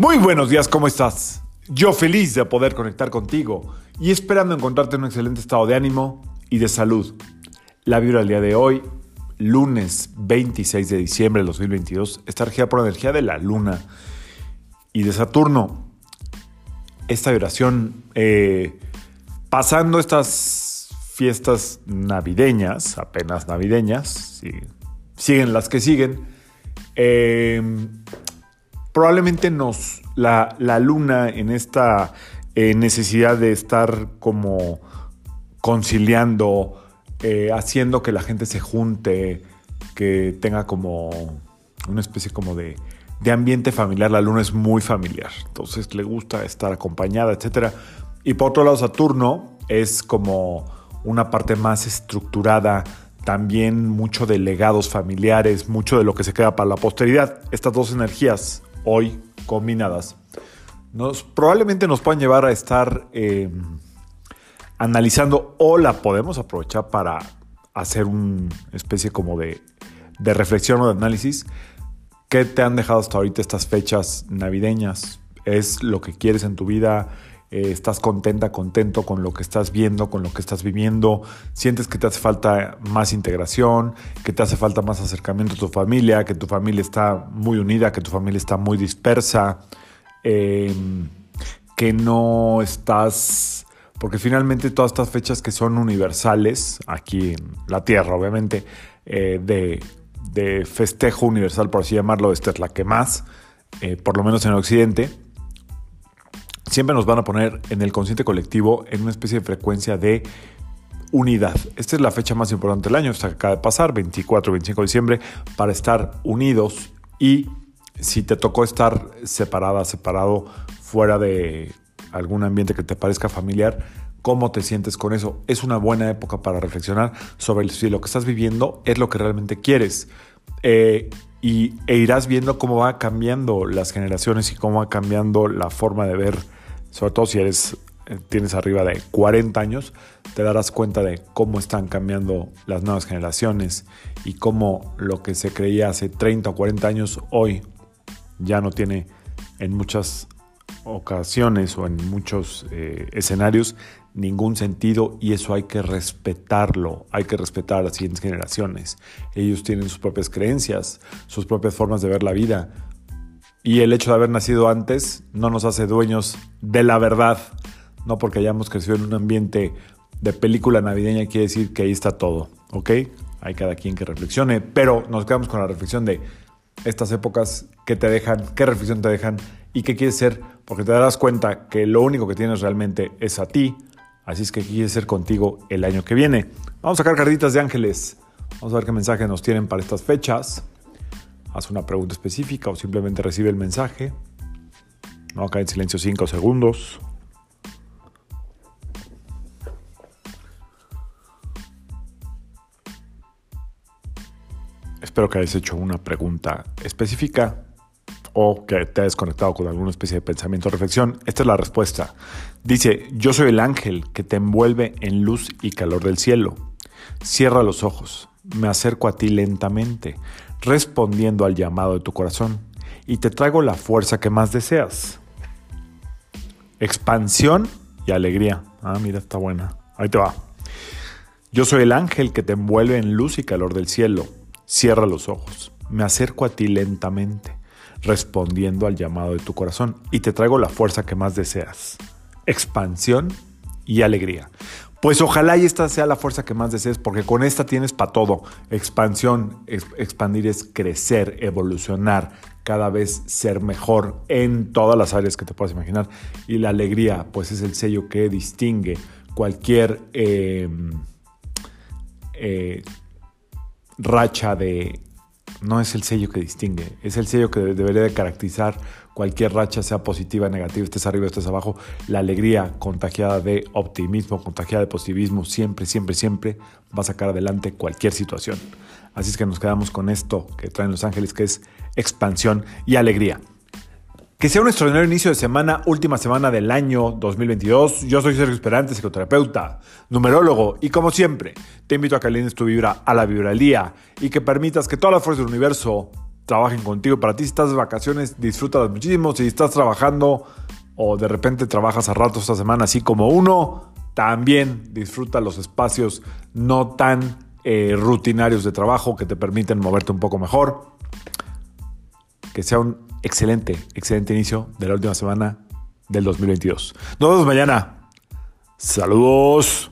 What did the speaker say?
Muy buenos días, ¿cómo estás? Yo feliz de poder conectar contigo y esperando encontrarte en un excelente estado de ánimo y de salud. La vibra del día de hoy, lunes 26 de diciembre de 2022, está regida por la energía de la luna y de Saturno. Esta vibración, eh, pasando estas fiestas navideñas, apenas navideñas, siguen las que siguen, eh, probablemente nos, la, luna en esta eh, necesidad de estar como conciliando, eh, haciendo que la gente se junte, que tenga como una especie como de, de ambiente familiar. La luna es muy familiar, entonces le gusta estar acompañada, etc. Y por otro lado, Saturno es como una parte más estructurada, también mucho de legados familiares, mucho de lo que se queda para la posteridad. Estas dos energías, hoy combinadas, nos, probablemente nos puedan llevar a estar em, analizando o la podemos aprovechar para hacer una especie como de, de reflexión o de análisis. ¿Qué te han dejado hasta ahorita estas fechas navideñas? ¿Es lo que quieres en tu vida? Eh, estás contenta, contento con lo que estás viendo, con lo que estás viviendo, sientes que te hace falta más integración, que te hace falta más acercamiento a tu familia, que tu familia está muy unida, que tu familia está muy dispersa, em, que no estás, porque finalmente todas estas fechas que son universales, aquí en la Tierra obviamente, eh, de, de, festejo universal, por así llamarlo, esta es la que más, eh, por lo menos en Occidente, siempre nos van a poner en el consciente colectivo en una especie de frecuencia de unidad. Esta es la fecha más importante del año, esta que acaba de pasar, 24, 25 de diciembre, para estar unidos y si te tocó estar separada, separado, fuera de algún ambiente que te parezca familiar, ¿cómo te sientes con eso? Es una buena época para reflexionar sobre si lo que estás viviendo es lo que realmente quieres. Eh, y, e irás viendo cómo va cambiando las generaciones y cómo va cambiando la forma de ver sobre todo si eres, eh, tienes arriba de 40 años, te darás cuenta de cómo están cambiando las nuevas generaciones y cómo lo que se creía hace 30 o 40 años hoy ya no tiene en muchas ocasiones o en muchos eh, escenarios ningún sentido y eso hay que respetarlo, hay que respetar a las siguientes generaciones. Ellos tienen sus propias creencias, sus propias formas de ver la vida y el hecho de haber nacido antes no nos hace dueños de la verdad. No porque hayamos crecido en un ambiente de película navideña quiere decir que ahí está todo, ¿ok? Hay cada quien que reflexione, pero nos quedamos con la reflexión de estas épocas que te dejan, qué reflexión te dejan y qué quieres ser, porque te darás cuenta que lo único que tienes realmente es a ti, así es que quieres ser contigo el año que viene. Vamos a sacar cartitas de ángeles, vamos a ver qué mensaje nos tienen para estas fechas haz una pregunta específica o simplemente recibe el mensaje. No cae en silencio 5 segundos. Espero que hayas hecho una pregunta específica o que te hayas conectado con alguna especie de pensamiento o reflexión. Esta es la respuesta. Dice, yo soy el ángel que te envuelve en luz y calor del cielo. Cierra los ojos, me acerco a ti lentamente respondiendo al llamado de tu corazón y te traigo la fuerza que más deseas. Expansión y alegría. Ah, mira, está buena. Ahí te va. Yo soy el ángel que te envuelve en luz y calor del cielo. Cierra los ojos. Me acerco a ti lentamente, respondiendo al llamado de tu corazón y te traigo la fuerza que más deseas. Expansión y alegría. Pues ojalá y esta sea la fuerza que más desees, porque con esta tienes para todo. Expansión, expandir es crecer, evolucionar, cada vez ser mejor en todas las áreas que te puedas imaginar. Y la alegría, pues es el sello que distingue cualquier em, eh, racha de... No es el sello que distingue, es el sello que debería de caracterizar cualquier racha, sea positiva, negativa, estés arriba, estés abajo, la alegría contagiada de optimismo, contagiada de positivismo, siempre, siempre, siempre va a sacar adelante cualquier situación. Así es que nos quedamos con esto que traen los ángeles, que es expansión y alegría. Que sea un extraordinario inicio de semana, última semana del año 2022. Yo soy Sergio Esperante, psicoterapeuta, numerólogo, y como siempre, te invito a que alines tu vibra a la vibra del día y que permitas que toda la fuerza del universo trabajen contigo. Para ti, si estás de vacaciones, disfrútalas muchísimo. Si estás trabajando o de repente trabajas a ratos esta semana, así como uno, también disfruta los espacios no tan eh, rutinarios de trabajo que te permiten moverte un poco mejor. Que sea un excelente, excelente inicio de la última semana del 2022. Nos vemos mañana. Saludos.